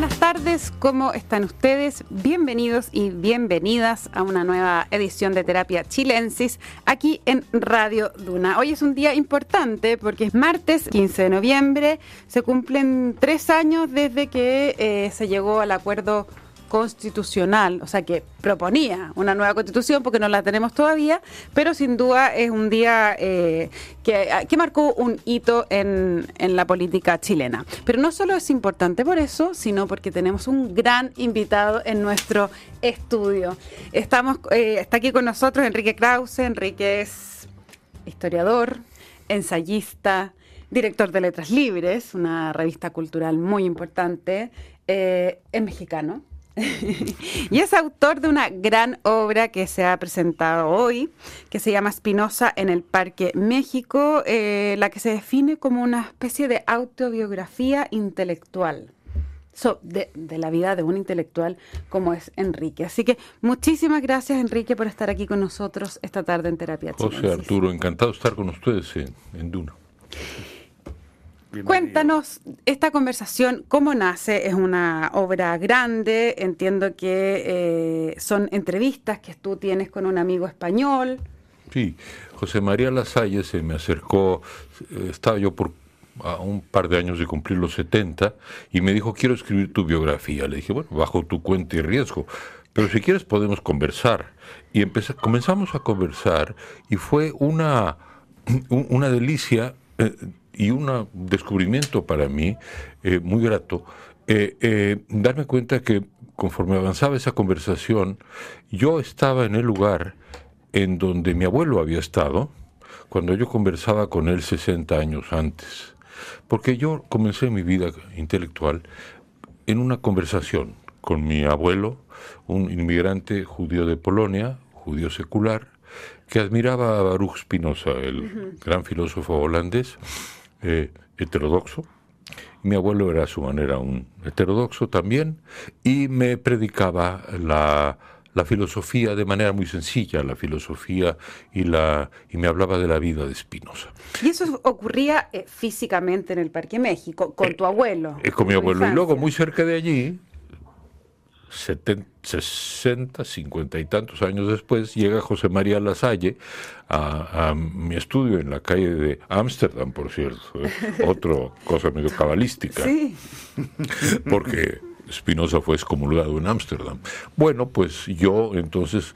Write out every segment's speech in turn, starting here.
buenas tardes, ¿cómo están ustedes? Bienvenidos y bienvenidas a una nueva edición de Terapia Chilensis aquí en Radio Duna. Hoy es un día importante porque es martes 15 de noviembre, se cumplen tres años desde que eh, se llegó al acuerdo constitucional, o sea, que proponía una nueva constitución, porque no la tenemos todavía, pero sin duda es un día eh, que, marcó un hito en, en, la política chilena. Pero no solo es importante por eso, sino porque tenemos un gran invitado en nuestro estudio. Estamos, eh, está aquí con nosotros Enrique Krause. Enrique es historiador, ensayista, director de Letras Libres, una revista cultural muy importante, eh, es mexicano y es autor de una gran obra que se ha presentado hoy, que se llama Spinoza en el Parque México, eh, la que se define como una especie de autobiografía intelectual. de, la vida de un intelectual como es Enrique. Así que muchísimas gracias, Enrique, por estar aquí con nosotros esta tarde en Terapia José Arturo, encantado de estar con ustedes en, en Duna. Cuéntanos esta conversación, cómo nace, es una obra grande, entiendo que eh, son entrevistas que tú tienes con un amigo español. Sí, José María Lasalle se me acercó, eh, estaba yo por a un par de años de cumplir los 70 y me dijo, quiero escribir tu biografía. Le dije, bueno, bajo tu cuenta y riesgo, pero si quieres podemos conversar. Y comenzamos a conversar y fue una, una delicia. Eh, y un descubrimiento para mí eh, muy grato, eh, eh, darme cuenta que conforme avanzaba esa conversación, yo estaba en el lugar en donde mi abuelo había estado cuando yo conversaba con él 60 años antes. Porque yo comencé mi vida intelectual en una conversación con mi abuelo, un inmigrante judío de Polonia, judío secular, que admiraba a Baruch Spinoza, el gran filósofo holandés, eh, heterodoxo. Mi abuelo era a su manera un heterodoxo también y me predicaba la, la filosofía de manera muy sencilla, la filosofía y, la, y me hablaba de la vida de Spinoza. ¿Y eso ocurría eh, físicamente en el Parque México, con tu abuelo? con mi abuelo. Y luego, muy cerca de allí, 60, 50 y tantos años después, llega José María Lasalle a, a mi estudio en la calle de Ámsterdam, por cierto, ¿eh? otra cosa medio cabalística, sí. porque Spinoza fue excomulgado en Ámsterdam. Bueno, pues yo entonces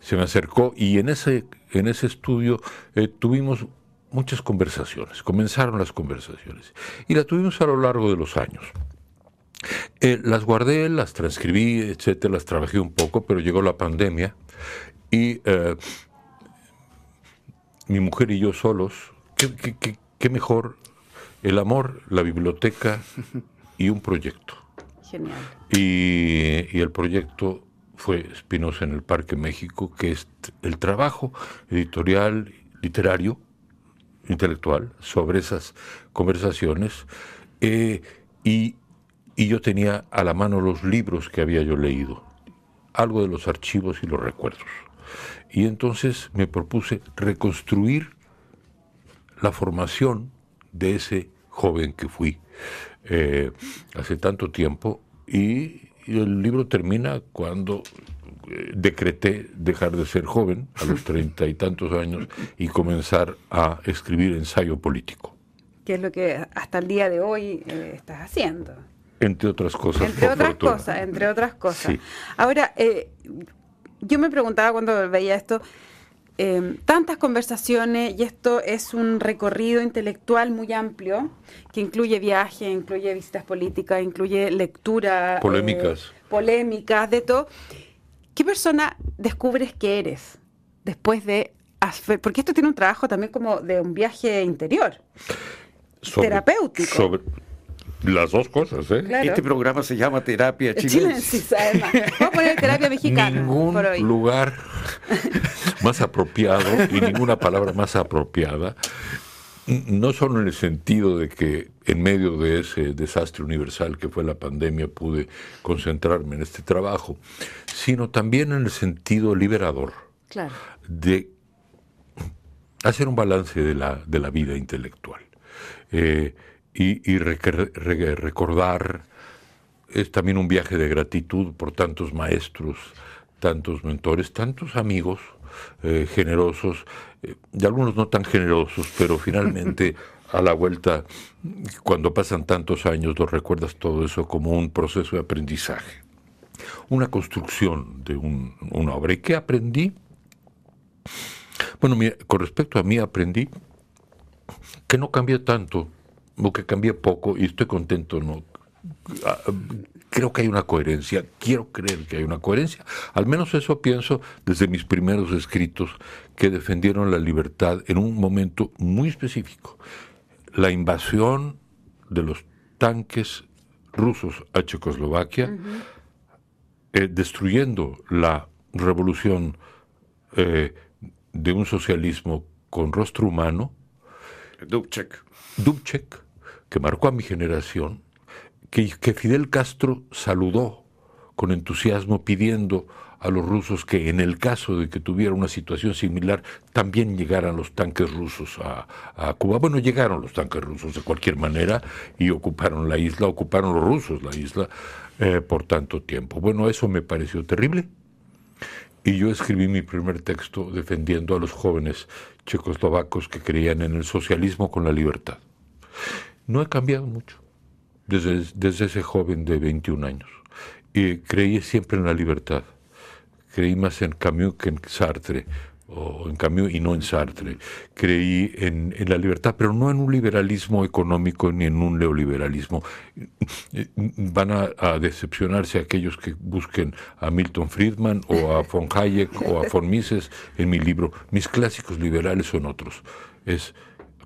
se me acercó y en ese, en ese estudio eh, tuvimos muchas conversaciones, comenzaron las conversaciones y la tuvimos a lo largo de los años. Eh, las guardé, las transcribí, etcétera, las trabajé un poco, pero llegó la pandemia y eh, mi mujer y yo solos, ¿qué, mejor? El amor, la biblioteca y un proyecto. Genial. Y, y el proyecto fue Espinosa en el Parque México, que es el trabajo editorial, literario, intelectual sobre esas conversaciones. Eh, y y yo tenía a la mano los libros que había yo leído, algo de los archivos y los recuerdos. Y entonces me propuse reconstruir la formación de ese joven que fui eh, hace tanto tiempo y, el libro termina cuando eh, decreté dejar de ser joven a los treinta y tantos años y comenzar a escribir ensayo político. Que es lo que hasta el día de hoy eh, estás haciendo. Entre otras cosas. Entre otras cosas, entre otras cosas. Ahora, eh, yo me preguntaba cuando veía esto, eh, tantas conversaciones y esto es un recorrido intelectual muy amplio que incluye viaje, incluye visitas políticas, incluye lectura. Eh, polémicas. polémicas, de todo. ¿Qué persona descubres que eres después de... Porque esto tiene un trabajo también como de un viaje interior. terapéutico. Las dos cosas, ¿eh? Este programa se llama Terapia Chilensis. además. Vamos a poner terapia mexicana. Ningún lugar más apropiado y ninguna palabra más apropiada, no solo en el sentido de que en medio de ese desastre universal que fue la pandemia pude concentrarme en este trabajo, sino también en el sentido liberador claro. de hacer un balance de la, de la vida intelectual. Eh, y, recordar es también un viaje de gratitud por tantos maestros, tantos mentores, tantos amigos eh, generosos, eh, y algunos no tan generosos, pero finalmente a la vuelta, cuando pasan tantos años, lo recuerdas todo eso como un proceso de aprendizaje, una construcción de una obra. ¿Y qué aprendí? Bueno, con respecto a mí aprendí que no cambié tanto, o que cambié poco, y estoy contento, ¿no? Ah, creo que hay una coherencia, quiero creer que hay una coherencia. Al menos eso pienso desde mis primeros escritos que defendieron la libertad en un momento muy específico. La invasión de los tanques rusos a Checoslovaquia, eh, destruyendo la revolución eh, de un socialismo con rostro humano. Dubček. Dubček, que marcó a mi generación, que, Fidel Castro saludó con entusiasmo pidiendo a los rusos que en el caso de que tuviera una situación similar también llegaran los tanques rusos a, a, Cuba. Bueno, llegaron los tanques rusos de cualquier manera y ocuparon la isla, ocuparon los rusos la isla eh, por tanto tiempo. Bueno, eso me pareció terrible. Y yo escribí mi primer texto defendiendo a los jóvenes checoslovacos que creían en el socialismo con la libertad. No he cambiado mucho desde, desde ese joven de 21 años. Y creí siempre en la libertad. Creí más en Camus que en Sartre o en Camus y no en Sartre. Creí en, la libertad, pero no en un liberalismo económico ni en un neoliberalismo. Van a, decepcionarse aquellos que busquen a Milton Friedman o a von Hayek o a von Mises en mi libro. Mis clásicos liberales son otros. Es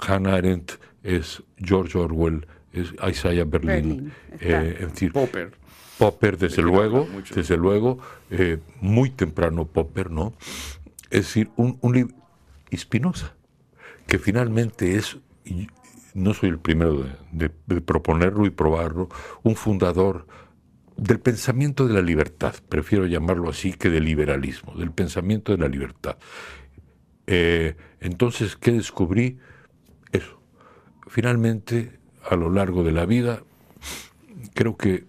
Hannah Arendt, es George Orwell, es Isaiah Berlin, eh, Popper. Popper, desde luego, desde luego, eh, muy temprano Popper, ¿no? Es decir, un, un y Spinoza, que finalmente es, no soy el primero de, proponerlo y probarlo, un fundador del pensamiento de la libertad, prefiero llamarlo así que del liberalismo, del pensamiento de la libertad. Eh, entonces, ¿qué descubrí? Finalmente, a lo largo de la vida, creo que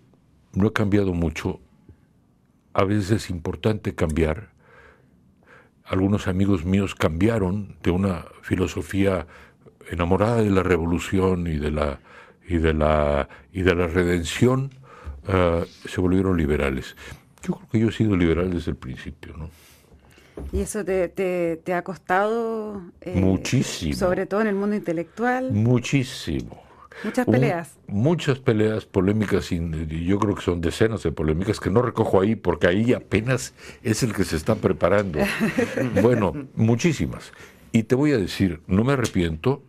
no he cambiado mucho. A veces es importante cambiar, algunos amigos míos cambiaron de una filosofía enamorada de la revolución y de la y de la y de la redención uh, se volvieron liberales. Yo creo que yo he sido liberal desde el principio, ¿no? ¿Y eso te, te, ha costado? Eh, Muchísimo. Sobre todo en el mundo intelectual. Muchísimo. Muchas peleas. muchas peleas polémicas, y yo creo que son decenas de polémicas que no recojo ahí porque ahí apenas es el que se está preparando. bueno, muchísimas. Y te voy a decir, no me arrepiento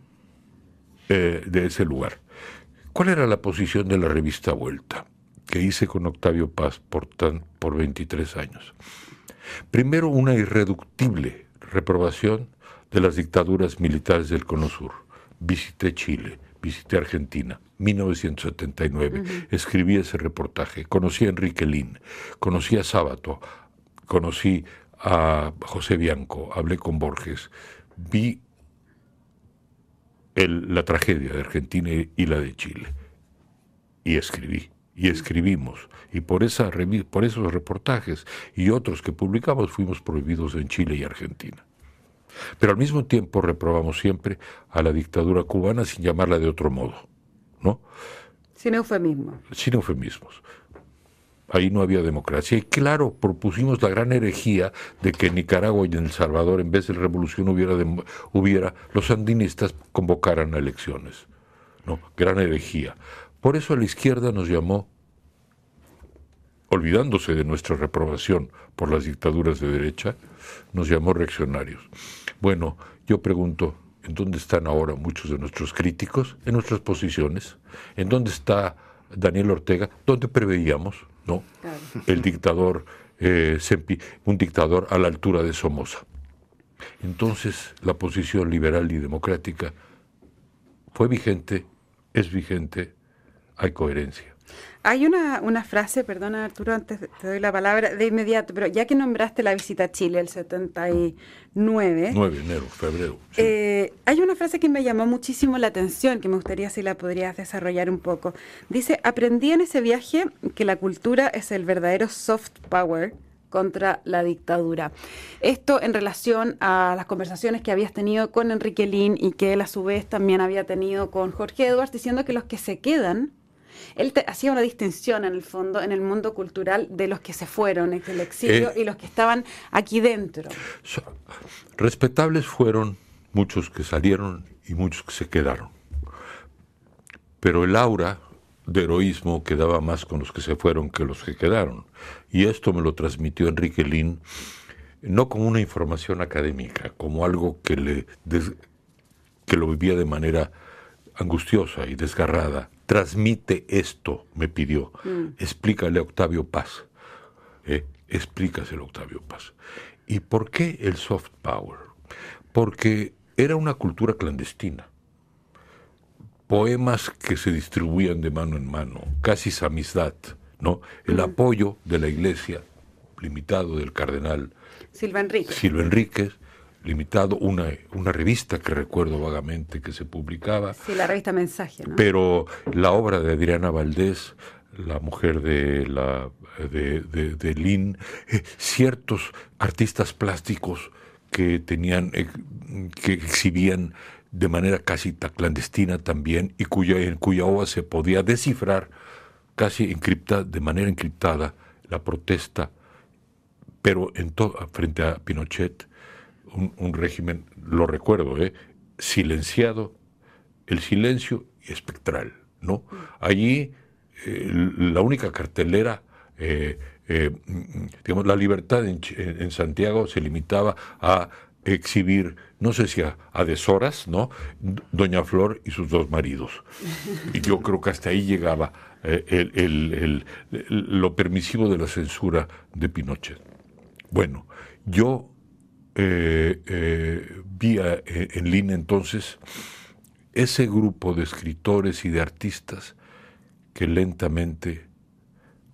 eh, de ese lugar. ¿Cuál era la posición de la revista Vuelta que hice con Octavio Paz por, tan, por 23 años? Primero, una irreductible reprobación de las dictaduras militares del Cono Sur. Visité Chile, visité Argentina, 1979, escribí ese reportaje, conocí a Enrique Lin, conocí a Sábato, conocí a José Bianco, hablé con Borges, vi la tragedia de Argentina y la de Chile, y escribí, y escribimos, y por, esa, por esos reportajes y otros que publicamos fuimos prohibidos en Chile y Argentina. Pero al mismo tiempo reprobamos siempre a la dictadura cubana sin llamarla de otro modo, ¿no? Sin eufemismos. Sin eufemismos. Ahí no había democracia. Y claro, propusimos la gran herejía de que en Nicaragua y en El Salvador, en vez de revolución, hubiera, hubiera los sandinistas convocaran a elecciones. ¿no? Gran herejía. Por eso la izquierda nos llamó, olvidándose de nuestra reprobación por las dictaduras de derecha, nos llamó reaccionarios. Bueno, yo pregunto, ¿en dónde están ahora muchos de nuestros críticos? En nuestras posiciones. ¿En dónde está Daniel Ortega? ¿Dónde preveíamos? ¿No? El dictador eh, un dictador a la altura de Somoza. Entonces, la posición liberal y democrática fue vigente, es vigente, hay coherencia. Hay una, una frase, perdona Arturo, antes te doy la palabra de inmediato, pero ya que nombraste la visita a Chile el 79. 9 de enero, febrero. Eh, hay una frase que me llamó muchísimo la atención, que me gustaría si la podrías desarrollar un poco. Dice, aprendí en ese viaje que la cultura es el verdadero soft power contra la dictadura. Esto en relación a las conversaciones que habías tenido con Enrique Lin y que él a su vez también había tenido con Jorge Edwards, diciendo que los que se quedan él hacía una distinción en el fondo en el mundo cultural de los que se fueron en el exilio eh, y los que estaban aquí dentro. Respetables fueron muchos que salieron y muchos que se quedaron. Pero el aura de heroísmo quedaba más con los que se fueron que los que quedaron. Y esto me lo transmitió Enrique Lin, no como una información académica, como algo que, le que lo vivía de manera angustiosa y desgarrada. Transmite esto, me pidió. Mm. Explícale a Octavio Paz. Eh, explícaselo, Octavio Paz. ¿Y por qué el soft power? Porque era una cultura clandestina poemas que se distribuían de mano en mano, casi samizdat, ¿no? El apoyo de la iglesia, limitado del cardenal Silva Enríquez. Silva Enríquez, limitado, una, una revista que recuerdo vagamente que se publicaba. Sí, la revista Mensaje, ¿no? Pero la obra de Adriana Valdés, la mujer de la de, de, Lin, eh, ciertos artistas plásticos que tenían, eh, que exhibían de manera casi clandestina también y cuya, en cuya obra se podía descifrar casi encriptada, de manera encriptada la protesta, pero en frente a Pinochet, un, régimen, lo recuerdo, ¿eh? silenciado, el silencio espectral, ¿no? Allí eh, la única cartelera, eh, digamos, la libertad en, Santiago se limitaba a exhibir, no sé si a, deshoras, ¿no? Doña Flor y sus dos maridos. Y yo creo que hasta ahí llegaba lo permisivo de la censura de Pinochet. Bueno, yo eh, eh, vi en línea entonces ese grupo de escritores y de artistas que lentamente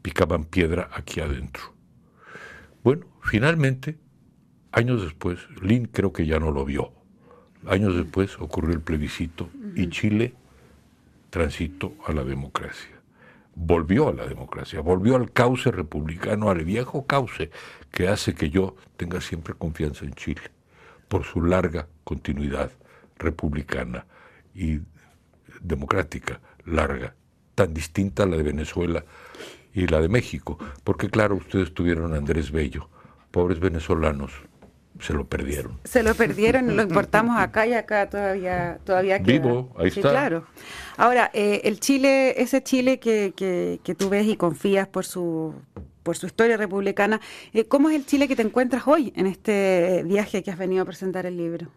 picaban piedra aquí adentro. Bueno, finalmente Años después, Lin creo que ya no lo vio. Años después ocurrió el plebiscito y Chile transitó a la democracia. Volvió a la democracia, volvió al cauce republicano, al viejo cauce que hace que yo tenga siempre confianza en Chile, por su larga continuidad republicana y democrática, larga, tan distinta a la de Venezuela y la de México, porque claro, ustedes tuvieron a Andrés Bello, pobres venezolanos, se lo perdieron. Se lo perdieron, lo importamos acá y acá todavía todavía queda. Vivo, ahí sí, está. claro. Ahora, eh, el Chile, ese Chile que, que, que, tú ves y confías por su por su historia republicana, eh, ¿cómo es el Chile que te encuentras hoy en este viaje que has venido a presentar el libro?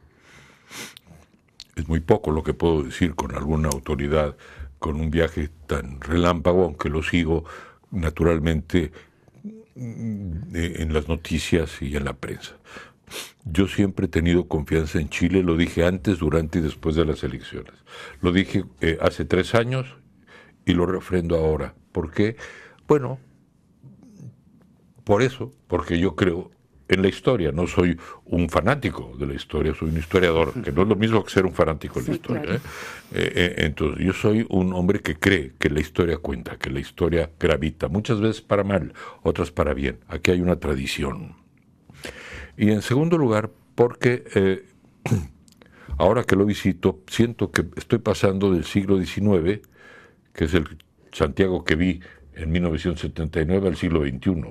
Es muy poco lo que puedo decir con alguna autoridad con un viaje tan relámpago, aunque lo sigo naturalmente mm, en las noticias y en la prensa. Yo siempre he tenido confianza en Chile, lo dije antes, durante y después de las elecciones. Lo dije eh, hace tres años y lo refrendo ahora. ¿Por qué? Bueno, por eso, porque yo creo en la historia, no soy un fanático de la historia, soy un historiador, que no es lo mismo que ser un fanático de la historia. ¿eh? Eh, entonces, yo soy un hombre que cree que la historia cuenta, que la historia gravita, muchas veces para mal, otras para bien. Aquí hay una tradición. Y en segundo lugar, porque eh, ahora que lo visito, siento que estoy pasando del siglo XIX, que es el Santiago que vi en 1979, al siglo XXI,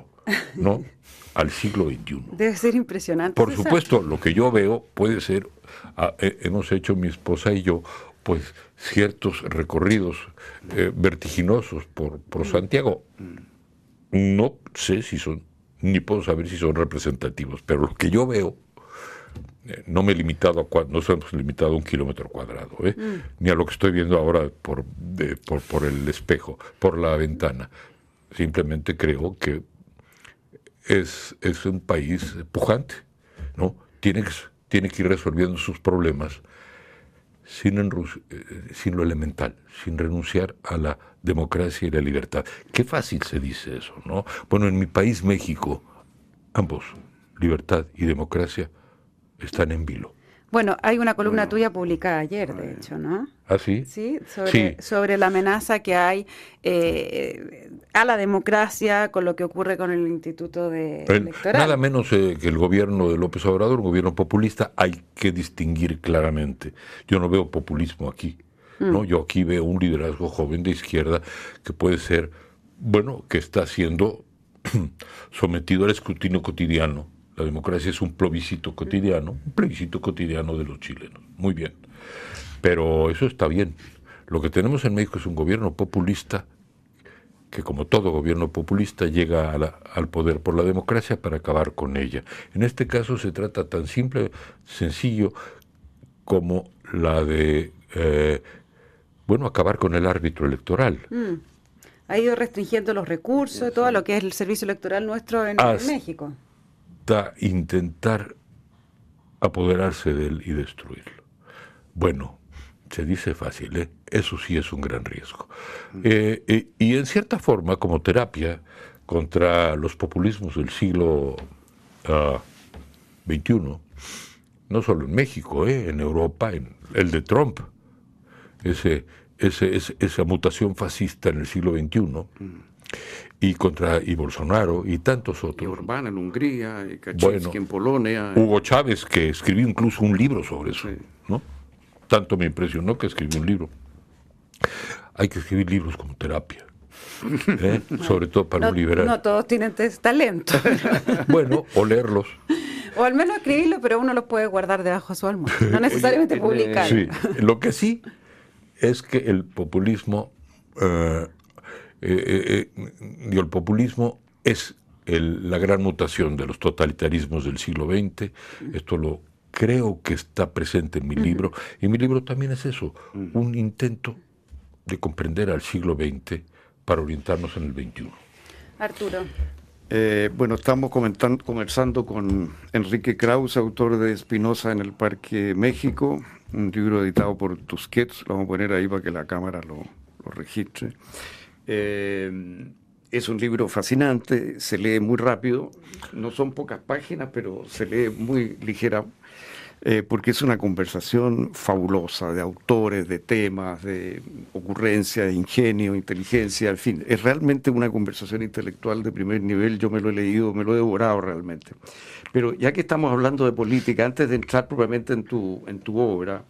¿no? al siglo XXI. Debe ser impresionante. Por supuesto, lo que yo veo puede ser, ah, hemos hecho mi esposa y yo, pues ciertos recorridos eh, vertiginosos por, por Santiago. No sé si son ni puedo saber si son representativos, pero lo que yo veo, eh, no me he limitado a no hemos limitado a un kilómetro cuadrado, ¿eh? mm. ni a lo que estoy viendo ahora por, por, por, el espejo, por la ventana. Simplemente creo que es, es un país pujante, ¿no? Tiene que, tiene que ir resolviendo sus problemas sin, enru- eh, sin lo elemental, sin renunciar a la democracia y la libertad. Qué fácil se dice eso, ¿no? Bueno, en mi país, México, ambos, libertad y democracia, están en vilo. Bueno, hay una columna tuya publicada ayer, de hecho, ¿no? ¿Ah, sí? Sí, sobre, Sí. sobre la amenaza que hay eh, a la democracia con lo que ocurre con el Instituto de El- Electoral. nada menos eh, que el gobierno de López Obrador, un gobierno populista, hay que distinguir claramente. Yo no veo populismo aquí. ¿no? Yo aquí veo un liderazgo joven de izquierda que puede ser, bueno, que está siendo sometido al escrutinio cotidiano. La democracia es un plebiscito cotidiano, un plebiscito cotidiano de los chilenos. Muy bien. Pero eso está bien. Lo que tenemos en México es un gobierno populista que como todo gobierno populista llega a la- al poder por la democracia para acabar con ella. En este caso se trata tan simple, sencillo como la de, eh, bueno, acabar con el árbitro electoral. Mm. Ha ido restringiendo los recursos, todo lo que es el servicio electoral nuestro en, México. Hasta intentar apoderarse de él y destruirlo. Bueno, se dice fácil, ¿eh? eso sí es un gran riesgo. Eh, eh, y en cierta forma, como terapia contra los populismos del siglo ah, XXI, no solo en México, ¿eh? en Europa, en el de Trump, ese, ese, ese- esa mutación fascista en el siglo XXI, y contra y Bolsonaro y tantos Y otros. Orbán en Hungría, y Kaczynski Bueno. en Polonia. Hugo Chávez, que escribió incluso un libro sobre eso, Sí. ¿no? Tanto me impresionó que escribió un libro. Hay que escribir libros como terapia, ¿eh? sobre todo para No, un liberal. no todos tienen talento. Bueno, o leerlos. o al menos escribirlo, pero uno los puede guardar debajo de su almohada. No necesariamente Oye, publicarlo. Sí, lo que sí es que el populismo, eh, eh, eh, y el populismo es el- la gran mutación de los totalitarismos del siglo XX. Esto lo creo que está presente en mi libro. Y mi libro también es eso, un intento de comprender al siglo XX para orientarnos en el XXI. Arturo. Eh, bueno, estamos comentan- conversando con Enrique Kraus, autor de Espinosa en el Parque México, un libro editado por Tusquets, lo vamos a poner ahí para que la cámara lo, lo registre. Eh, es un libro fascinante, se lee muy rápido, no son pocas páginas, pero se lee muy ligera, eh, porque es una conversación fabulosa de autores, de temas, de ocurrencia, de ingenio, inteligencia, en fin, es realmente una conversación intelectual de primer nivel, yo me lo he leído, me lo he devorado realmente. Pero ya que estamos hablando de política, antes de entrar propiamente en tu, en tu obra,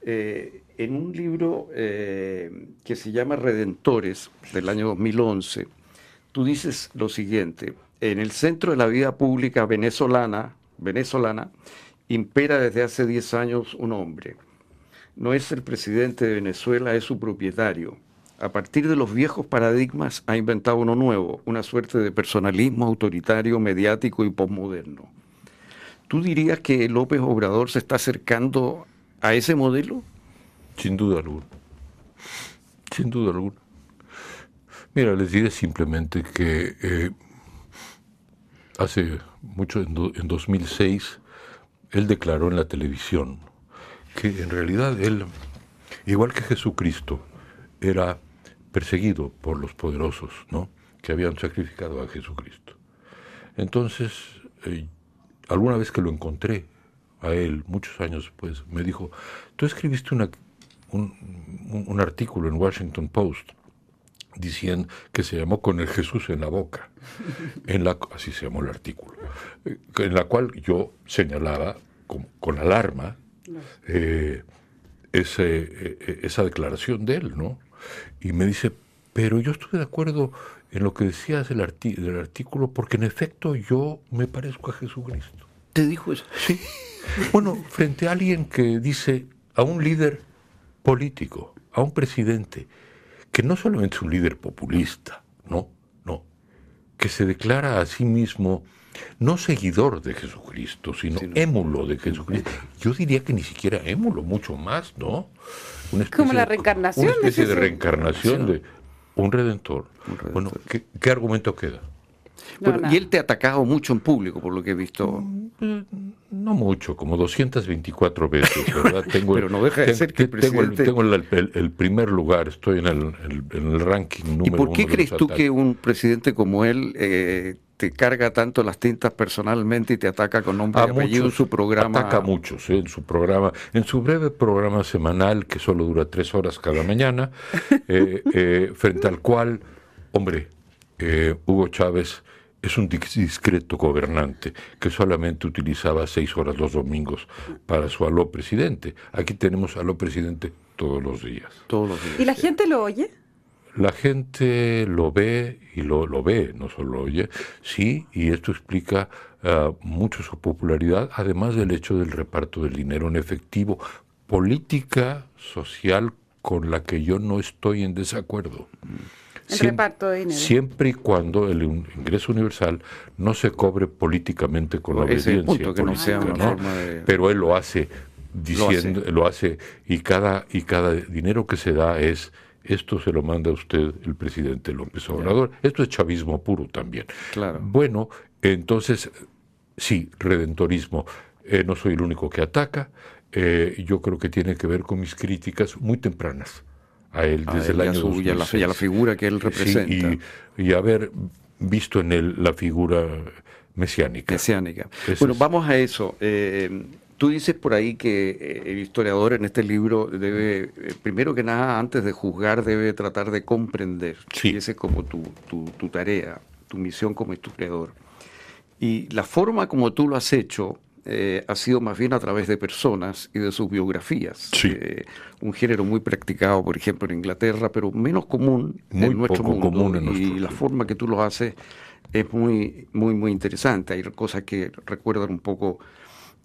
eh, en un libro eh, que se llama Redentores, del año 2011, tú dices lo siguiente, en el centro de la vida pública venezolana, venezolana impera desde hace 10 años un hombre. No es el presidente de Venezuela, es su propietario. A partir de los viejos paradigmas ha inventado uno nuevo, una suerte de personalismo autoritario, mediático y posmoderno. ¿Tú dirías que López Obrador se está acercando a ese modelo? Sin duda alguna. Sin duda alguna. Mira, les diré simplemente que eh, hace mucho, en, do- en 2006, él declaró en la televisión que en realidad él, igual que Jesucristo, era perseguido por los poderosos, ¿no? Que habían sacrificado a Jesucristo. Entonces, eh, alguna vez que lo encontré a él, muchos años después, me dijo, tú escribiste una- un, un- un artículo en Washington Post diciendo que se llamó Con el Jesús en la boca, en la, así se llamó el artículo, en la cual yo señalaba con, con alarma eh, ese, eh, esa declaración de él, ¿no? Y me dice, pero yo estuve de acuerdo en lo que decías del, del artículo porque en efecto yo me parezco a Jesucristo. ¿Te dijo eso? Sí. Bueno, frente a alguien que dice a un líder político, a un presidente, que no solamente es un líder populista, no, no, que se declara a sí mismo no seguidor de Jesucristo, sino Sino- émulo de Jesucristo. Yo diría que ni siquiera émulo, mucho más, ¿no? Una Como la de- reencarnación Una especie de, reencarnación de un redentor. Un redentor. Bueno, ¿qué, qué argumento queda? Y él te ha atacado mucho en público, por lo que he visto. Mm, no mucho, como 224 veces, ¿verdad? Tengo Pero no deja de ser que el presidente... Tengo, el, primer lugar, estoy en el, en el ranking número ¿Y por qué crees tú que un presidente como él eh, te carga tanto las tintas personalmente y te ataca con nombre y apellido en su programa. Ataca a muchos ¿eh? en su programa, en su breve programa semanal que solo dura tres horas cada mañana, eh, eh, frente al cual, hombre, Hugo Chávez es un discreto gobernante que solamente utilizaba seis horas los domingos para su aló presidente. Aquí tenemos aló presidente todos los días. Todos los días. ¿Y la gente lo oye? La gente lo ve y lo, lo ve, no solo lo oye, sí, y esto explica uh, mucho su popularidad, además del hecho del reparto del dinero en efectivo, política social con la que yo no estoy en desacuerdo. El reparto de dinero. Siempre y cuando el ingreso universal no se cobre políticamente con la obediencia política, ¿no? Pero él lo hace diciendo, lo hace. y cada y cada dinero que se da es esto se lo manda a usted el presidente López Obrador. Esto es chavismo puro también. Claro. Bueno, entonces, sí, redentorismo. Eh, no soy el único que ataca. Eh, yo creo que tiene que ver con mis críticas muy tempranas a él desde el año y, a la, la, figura que él representa. y, haber visto en él la figura mesiánica. Mesiánica. bueno, vamos a eso. Eh, Tú dices por ahí que eh, el historiador en este libro debe, eh, primero que nada, antes de juzgar, debe tratar de comprender. Sí. Y esa es como tu, tu, tarea, tu misión como historiador. Y la forma como tú lo has hecho eh, ha sido más bien a través de personas y de sus biografías. Sí. un género muy practicado, por ejemplo, en Inglaterra, pero menos común en nuestro mundo. Común en y la forma que tú lo haces es muy, muy, muy interesante. Hay cosas que recuerdan un poco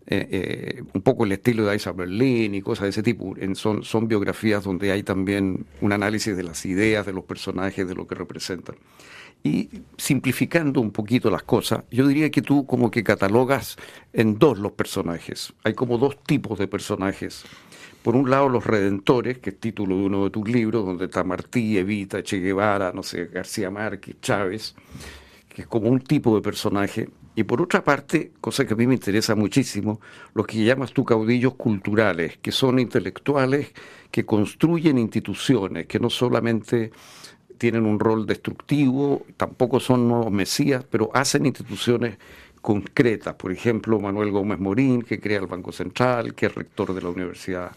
eh, eh, un poco el estilo de Isa Berlin y cosas de ese tipo. son, son biografías donde hay también un análisis de las ideas, de los personajes, de lo que representan. Y simplificando un poquito las cosas, yo diría que tú como que catalogas en dos los personajes. Hay como dos tipos de personajes. Por un lado, los redentores, que es título de uno de tus libros, donde está Martí, Evita, Che Guevara, no sé, García Márquez, Chávez, que es como un tipo de personaje. Y por otra parte, cosa que a mí me interesa muchísimo, lo que llamas tú caudillos culturales, que son intelectuales que construyen instituciones, que no solamente tienen un rol destructivo, tampoco son nuevos mesías, pero hacen instituciones concretas. Por ejemplo, Manuel Gómez Morín, que crea el Banco Central, que es rector de la Universidad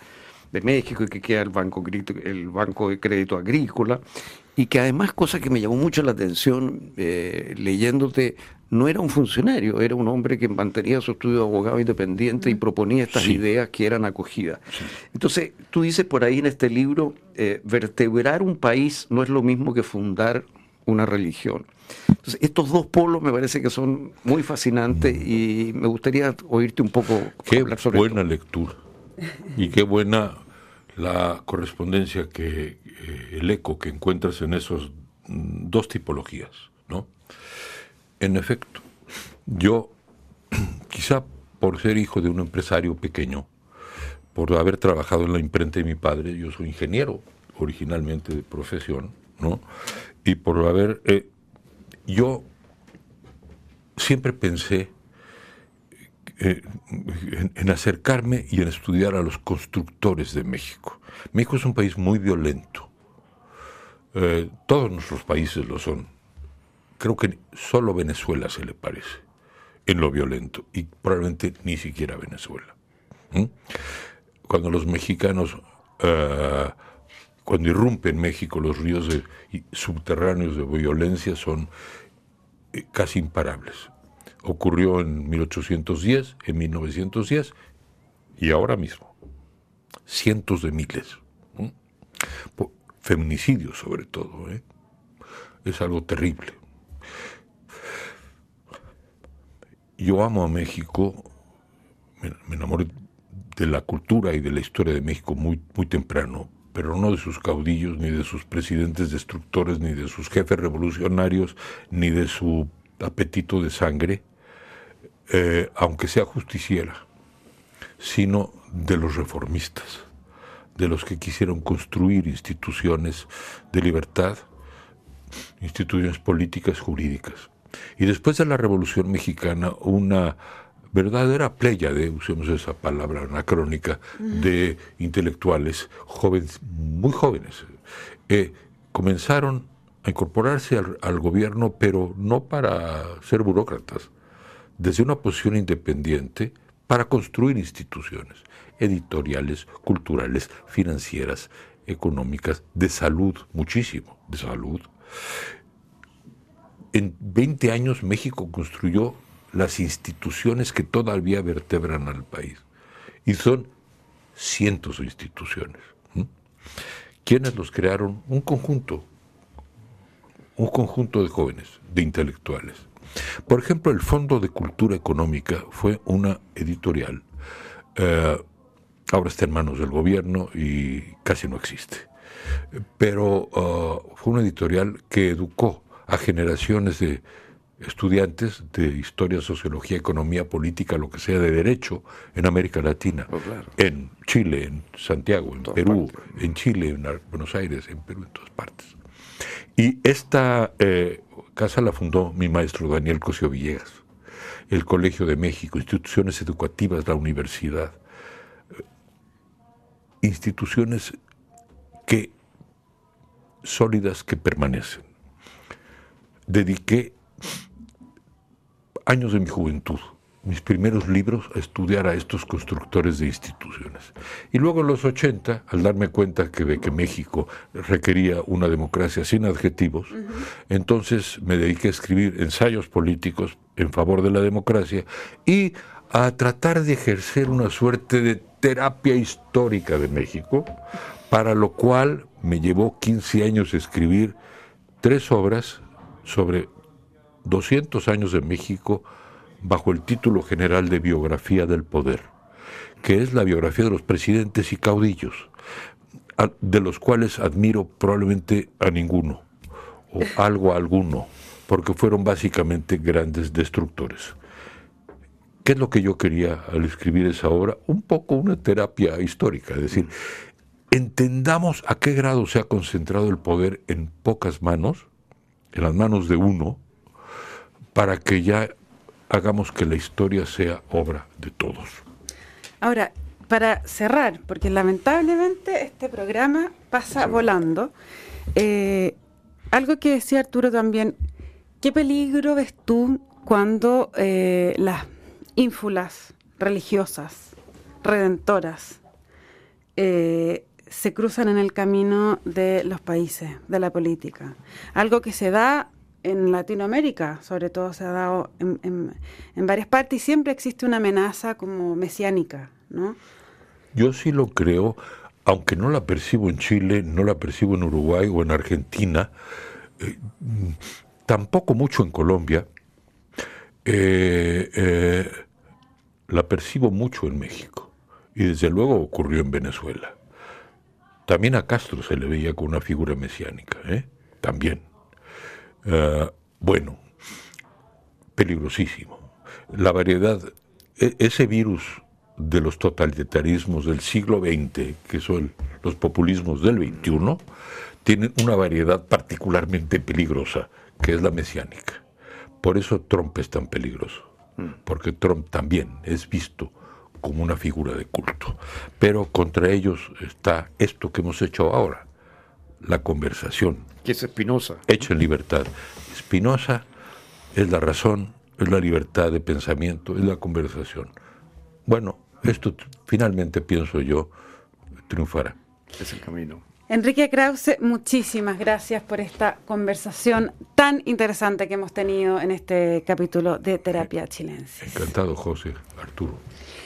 de México y que crea el Banco, el Banco de Crédito Agrícola. Y que además, cosa que me llamó mucho la atención eh, leyéndote, no era un funcionario, era un hombre que mantenía su estudio de abogado independiente y proponía estas ideas que eran acogidas. Entonces, tú dices por ahí en este libro, eh, vertebrar un país no es lo mismo que fundar una religión. Entonces, estos dos polos me parece que son muy fascinantes y me gustaría oírte un poco qué hablar sobre buena lectura y qué buena la correspondencia que eh, el eco que encuentras en esos mm, dos tipologías. En efecto, yo, quizá por ser hijo de un empresario pequeño, por haber trabajado en la imprenta de mi padre, yo soy ingeniero originalmente de profesión, ¿no? Y por haber, eh, yo siempre pensé eh, en, acercarme y en estudiar a los constructores de México. México es un país muy violento. Eh, todos nuestros países lo son creo que solo Venezuela se le parece en lo violento y probablemente ni siquiera Venezuela. Cuando los mexicanos, uh, cuando irrumpen México, los ríos subterráneos de violencia son eh, casi imparables. Ocurrió en 1810, en 1910 y ahora mismo. Cientos de miles. Feminicidios sobre todo. ¿eh? Es algo terrible. Yo amo a México, me, enamoré de la cultura y de la historia de México muy, muy temprano, pero no de sus caudillos, ni de sus presidentes destructores, ni de sus jefes revolucionarios, ni de su apetito de sangre, eh, aunque sea justiciera, sino de los reformistas, de los que quisieron construir instituciones de libertad, instituciones políticas jurídicas. Y después de la Revolución Mexicana, una verdadera playa de, usemos esa palabra anacrónica, de intelectuales jóvenes, muy jóvenes, eh, comenzaron a incorporarse al, gobierno, pero no para ser burócratas, desde una posición independiente para construir instituciones editoriales, culturales, financieras, económicas, de salud, muchísimo, de salud. En 20 años México construyó las instituciones que todavía vertebran al país. Y son cientos de instituciones. ¿Quiénes los crearon? Un conjunto, un conjunto de jóvenes, de intelectuales. Por ejemplo, el Fondo de Cultura Económica fue una editorial. Eh, ahora está en manos del gobierno y casi no existe. Pero uh, fue una editorial que educó a generaciones de estudiantes de historia, sociología, economía, política, lo que sea, de derecho en América Latina, Oh, en Chile, en Santiago, en Perú, en Chile, en Buenos Aires, en Perú, en todas partes. Y esta eh, casa la fundó mi maestro Daniel Cosio Villegas, el Colegio de México, instituciones educativas, la universidad, instituciones que sólidas que permanecen. Dediqué años de mi juventud, mis primeros libros, a estudiar a estos constructores de instituciones. Y luego en los 80, al darme cuenta que de que México requería una democracia sin adjetivos, entonces me dediqué a escribir ensayos políticos en favor de la democracia y a tratar de ejercer una suerte de terapia histórica de México, para lo cual me llevó 15 años escribir tres obras sobre 200 años de México bajo el título general de Biografía del Poder, que es la biografía de los presidentes y caudillos, de los cuales admiro probablemente a ninguno, o algo a alguno, porque fueron básicamente grandes destructores. ¿Qué es lo que yo quería al escribir esa obra? Un poco una terapia histórica, es decir, entendamos a qué grado se ha concentrado el poder en pocas manos, en las manos de uno, para que ya hagamos que la historia sea obra de todos. Ahora, para cerrar, porque lamentablemente este programa pasa volando, eh, algo que decía Arturo también, ¿qué peligro ves tú cuando eh, las ínfulas religiosas, redentoras, eh, se cruzan en el camino de los países, de la política. Algo que se da en Latinoamérica, sobre todo se ha dado en, varias partes y siempre existe una amenaza como mesiánica, ¿no? Yo sí lo creo, aunque no la percibo en Chile, no la percibo en Uruguay o en Argentina, eh, tampoco mucho en Colombia, eh, eh, la percibo mucho en México y desde luego ocurrió en Venezuela. También a Castro se le veía como una figura mesiánica, ¿eh? también. Uh, bueno, peligrosísimo. La variedad, e ese virus de los totalitarismos del siglo XX, que son los populismos del XXI, tienen una variedad particularmente peligrosa, que es la mesiánica. Por eso Trump es tan peligroso, porque Trump también es visto como una figura de culto. Pero contra ellos está esto que hemos hecho ahora, la conversación. Que es Espinosa. Hecha en libertad. Espinosa es la razón, es la libertad de pensamiento, es la conversación. Bueno, esto finalmente pienso yo triunfará. Es el camino. Enrique Krause, muchísimas gracias por esta conversación tan interesante que hemos tenido en este capítulo de Terapia Chilense. Encantado, José, Arturo.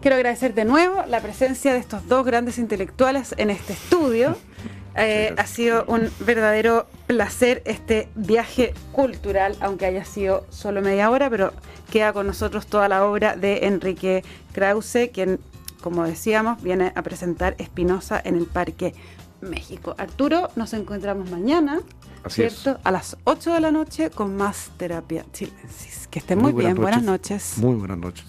Quiero agradecer de nuevo la presencia de estos dos grandes intelectuales en este estudio. Eh, ha sido un verdadero placer este viaje cultural, aunque haya sido solo media hora, pero queda con nosotros toda la obra de Enrique Krause, quien, como decíamos, viene a presentar Espinosa en el Parque México. Arturo, nos encontramos mañana, ¿cierto? A las 8 de la noche con más terapia chilensis. Que estén muy, bien, buenas noches. Muy buenas noches.